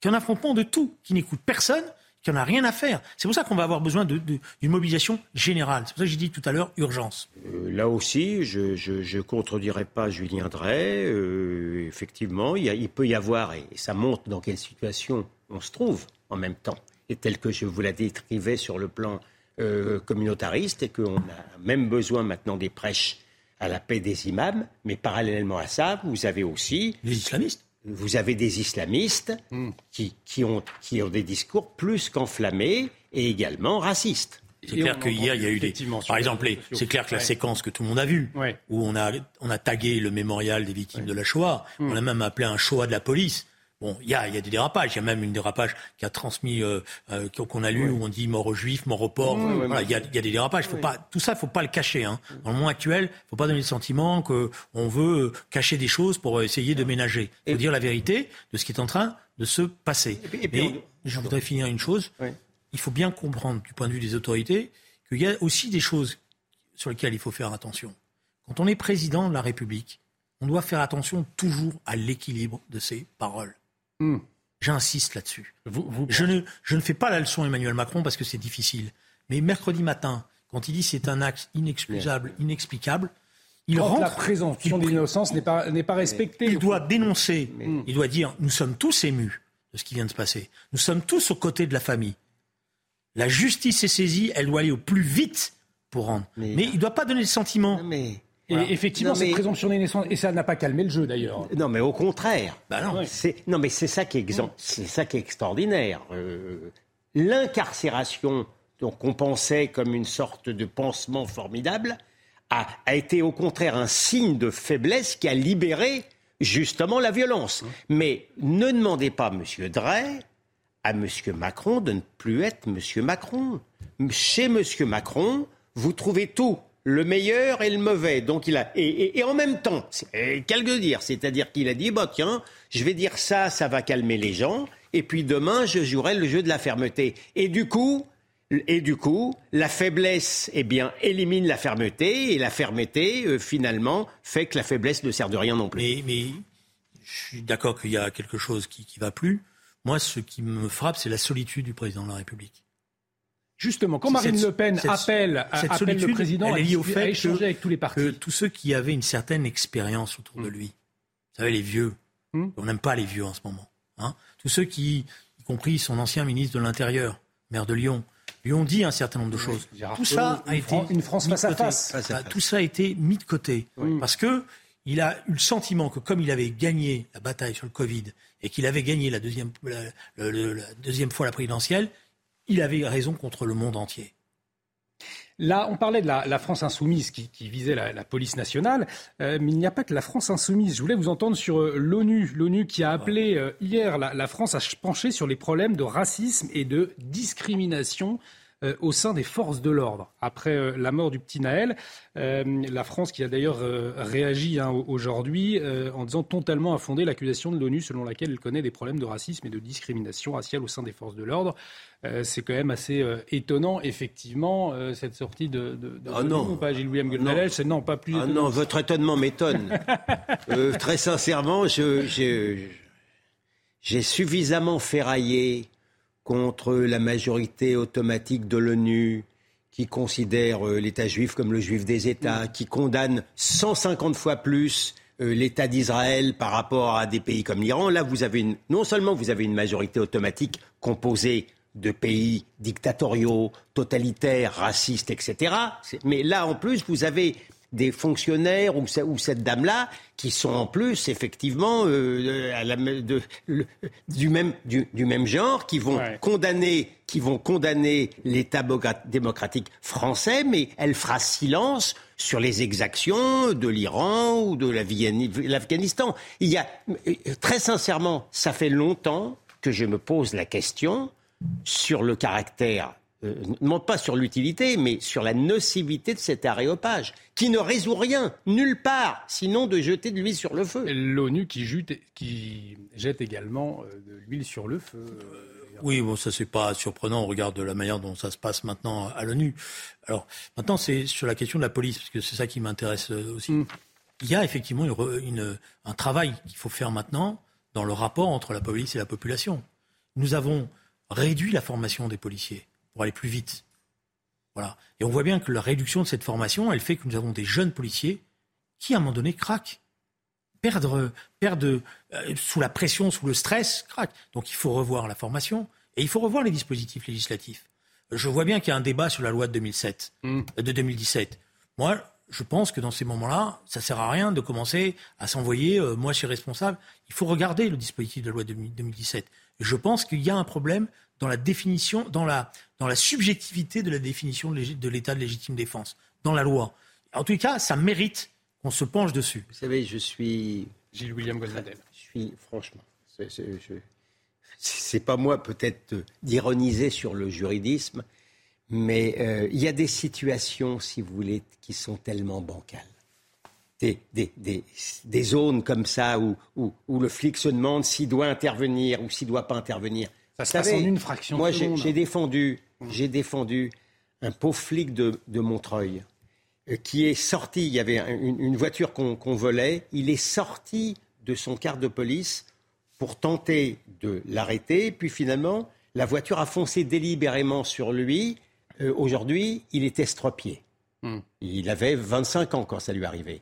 Qui est en affrontement de tout, qui n'écoute personne, qui n'en a rien à faire. C'est pour ça qu'on va avoir besoin d'une mobilisation générale. C'est pour ça que j'ai dit tout à l'heure urgence. Euh, là aussi, je ne contredirai pas Julien Drey. Euh, effectivement, il, peut y avoir, et ça montre dans quelle situation on se trouve en même temps, et tel que je vous la décrivais sur le plan euh, communautariste, et qu'on a même besoin maintenant des prêches à la paix des imams, mais parallèlement à ça, vous avez aussi... Les islamistes vous avez des islamistes hmm. qui, ont, qui ont des discours plus qu'enflammés et également racistes. C'est clair qu'hier, il y a eu des. Par exemple, c'est clair que la séquence que tout le monde a vue, où on a, on a tagué le mémorial des victimes de la Shoah, hmm. on a même appelé un Shoah de la police. Bon, il y a, y a, des dérapages. Il y a même une dérapage qui a transmis, euh, euh, qu'on a lu, où on dit mort aux juifs, mort aux pauvres. voilà, il y a, y a, des dérapages. Faut pas, tout ça, faut pas le cacher. Hein. Dans le monde actuel, faut pas donner le sentiment qu'on veut cacher des choses pour essayer de ménager. Il faut dire la vérité de ce qui est en train de se passer. Et, je voudrais finir une chose. Il faut bien comprendre, du point de vue des autorités, qu'il y a aussi des choses sur lesquelles il faut faire attention. Quand on est président de la République, on doit faire attention toujours à l'équilibre de ses paroles. Hmm. J'insiste là-dessus. Je, ne, je ne fais pas la leçon à Emmanuel Macron parce que c'est difficile. Mais mercredi matin, quand il dit c'est un acte inexcusable, inexplicable, il rentre. La présomption d'innocence n'est pas, n'est pas respectée. Il doit dénoncer. Il doit dire nous sommes tous émus de ce qui vient de se passer. Nous sommes tous aux côtés de la famille. La justice est saisie, elle doit aller au plus vite pour rendre. Mais, il ne doit pas donner le sentiment. Mais et effectivement, cette présomption d'innocence, et ça n'a pas calmé le jeu d'ailleurs. Non, mais au contraire. Bah non. non, mais c'est ça qui est, c'est ça qui est extraordinaire. Euh, l'incarcération, donc qu'on pensait comme une sorte de pansement formidable, a, a, été au contraire un signe de faiblesse qui a libéré justement la violence. Mais ne demandez pas, Monsieur Drey, à Monsieur Macron de ne plus être Monsieur Macron. Chez Monsieur Macron, vous trouvez tout le meilleur et le mauvais. Donc il a et, en même temps, quel que dire, c'est-à-dire qu'il a dit bah tiens, je vais dire ça, ça va calmer les gens, et puis demain je jouerai le jeu de la fermeté. Et du coup, et du coup, la faiblesse, eh bien, élimine la fermeté, et la fermeté, euh, finalement, fait que la faiblesse ne sert de rien non plus. Mais, mais je suis d'accord qu'il y a quelque chose qui ne va plus. Moi, ce qui me frappe, c'est la solitude du président de la République. Justement, quand Marine Le Pen appelle, cette appelle le président elle est liée au fait que, avec tous les partis. que tous ceux qui avaient une certaine expérience autour de hmm. lui, vous savez, les vieux, hmm. on n'aime pas les vieux en ce moment, hein, tous ceux qui, y compris son ancien ministre de l'Intérieur, maire de Lyon, lui ont dit un certain nombre de choses. tout ça a été une France face à face. Tout ça a été mis de côté parce que il a eu le sentiment que comme il avait gagné la bataille sur le Covid et qu'il avait gagné la deuxième, la deuxième fois la présidentielle, il avait raison contre le monde entier. Là, on parlait de la, France insoumise qui, visait la, police nationale, euh, mais il n'y a pas que la France insoumise. Je voulais vous entendre sur euh, l'ONU, l'ONU qui a appelé euh, hier la, France à pencher sur les problèmes de racisme et de discrimination au sein des forces de l'ordre. Après la mort du petit Naël, la France qui a d'ailleurs réagi hein, aujourd'hui en disant totalement à fonder l'accusation de l'ONU selon laquelle elle connaît des problèmes de racisme et de discrimination raciale au sein des forces de l'ordre. Euh, c'est quand même assez euh, étonnant, effectivement, euh, cette sortie de, de, ah non. pas Gilles William Golnadel, c'est non, pas plus. Ah non, votre étonnement m'étonne. très sincèrement, j'ai suffisamment ferraillé contre la majorité automatique de l'ONU qui considère l'État juif comme le juif des États, mm. qui condamne 150 fois plus l'État d'Israël par rapport à des pays comme l'Iran. Là, vous avez une, non seulement vous avez une majorité automatique composée de pays dictatoriaux, totalitaires, racistes, etc. Mais là, en plus, vous avez des fonctionnaires ou, cette dame-là qui sont en plus effectivement euh, du, même, du, même genre, qui vont condamner, qui vont condamner l'État démocratique français, mais elle fera silence sur les exactions de l'Iran ou de l'Afghanistan. Il y a euh, très sincèrement, ça fait longtemps que je me pose la question sur le caractère, euh, non pas sur l'utilité, mais sur la nocivité de cet aréopage, qui ne résout rien, nulle part, sinon de jeter de l'huile sur le feu. L'ONU qui, qui, jette également euh, de l'huile sur le feu. Euh, oui, bon, ça c'est pas surprenant au regard de la manière dont ça se passe maintenant à l'ONU. Alors maintenant, c'est sur la question de la police, parce que c'est ça qui m'intéresse aussi. Mm. Il y a effectivement un travail qu'il faut faire maintenant dans le rapport entre la police et la population. Nous avons réduit la formation des policiers pour aller plus vite. Voilà. Et on voit bien que la réduction de cette formation, elle fait que nous avons des jeunes policiers qui, à un moment donné, craquent. Perdre, perdre euh, sous la pression, sous le stress, craquent. Donc il faut revoir la formation et il faut revoir les dispositifs législatifs. Je vois bien qu'il y a un débat sur la loi de 2007, mm. euh, de 2017. Moi, je pense que dans ces moments-là, ça sert à rien de commencer à s'envoyer, euh, moi je suis responsable. Il faut regarder le dispositif de la loi de 2017. Je pense qu'il y a un problème dans la définition, dans la, dans la subjectivité de la définition de l'état de légitime défense, dans la loi. En tout cas, ça mérite qu'on se penche dessus. Vous savez, je suis. Gilles William Goldnadel. Je suis, franchement, c'est pas moi peut-être d'ironiser sur le juridisme, mais euh, il y a des situations, si vous voulez, qui sont tellement bancales des, des, des, des, zones comme ça où, où, où le flic se demande s'il doit intervenir ou s'il ne doit pas intervenir. Ça se passe en une fraction. Moi, j'ai défendu, j'ai défendu un pauvre flic de, de Montreuil euh, qui est sorti. Il y avait une, une voiture qu'on volait. Il est sorti de son quart de police pour tenter de l'arrêter. Puis finalement, la voiture a foncé délibérément sur lui. Euh, aujourd'hui, il est estropié. Hmm. Il avait 25 ans quand ça lui arrivait.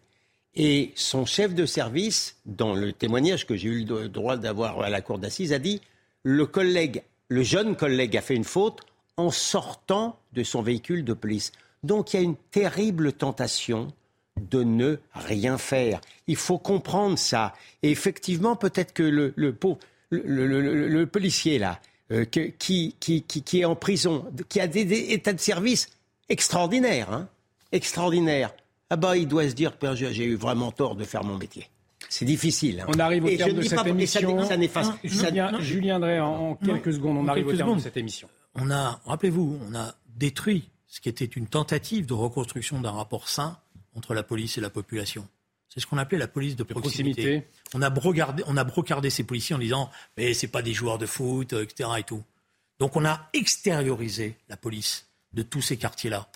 Et son chef de service, dans le témoignage que j'ai eu le droit d'avoir à la cour d'assises, a dit le collègue, le jeune collègue a fait une faute en sortant de son véhicule de police. Donc il y a une terrible tentation de ne rien faire. Il faut comprendre ça. Et effectivement, peut-être que le, le, le, policier là, euh, qui, qui, qui, est en prison, qui a des, états de service extraordinaires, hein, extraordinaires, ah bah il doit se dire j'ai eu vraiment tort de faire mon métier. C'est difficile. Hein. On arrive au terme de cette émission. Julien, Drey, en, quelques secondes, on arrive au terme de cette émission. On a, rappelez-vous, on a détruit ce qui était une tentative de reconstruction d'un rapport sain entre la police et la population. C'est ce qu'on appelait la police de proximité. On a brocardé, on a brocardé ces policiers en disant mais c'est pas des joueurs de foot, etc. et tout. Donc on a extériorisé la police de tous ces quartiers-là.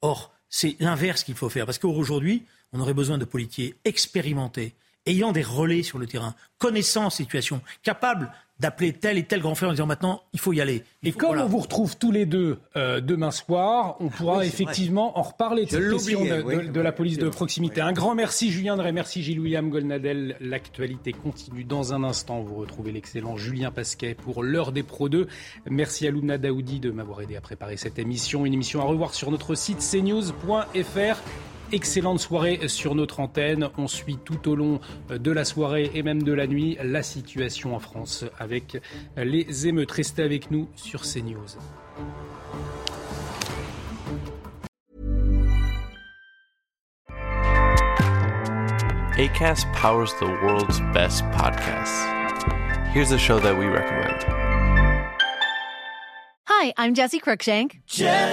Or, c'est l'inverse qu'il faut faire. Parce qu'aujourd'hui, on aurait besoin de policiers expérimentés, ayant des relais sur le terrain, connaissant la situation, capables d'appeler tel et tel grand frère en disant maintenant il faut y aller. et comme on vous retrouve tous les deux euh, demain soir, on pourra effectivement en reparler de cette question de, la police de proximité. Un grand merci Julien Drey, merci Gilles-William Golnadel. L'actualité continue dans un instant. Vous retrouvez l'excellent Julien Pasquet pour l'heure des Pro 2. Merci à Louna Daoudi de m'avoir aidé à préparer cette émission. Une émission à revoir sur notre site cnews.fr excellente soirée sur notre antenne. On suit tout au long de la soirée et même de la nuit la situation en France avec les émeutes. Restez avec nous sur CNews. ACAST powers the world's best podcasts. Here's a show that we recommend. Hi, I'm Jesse Cruikshank. Jesse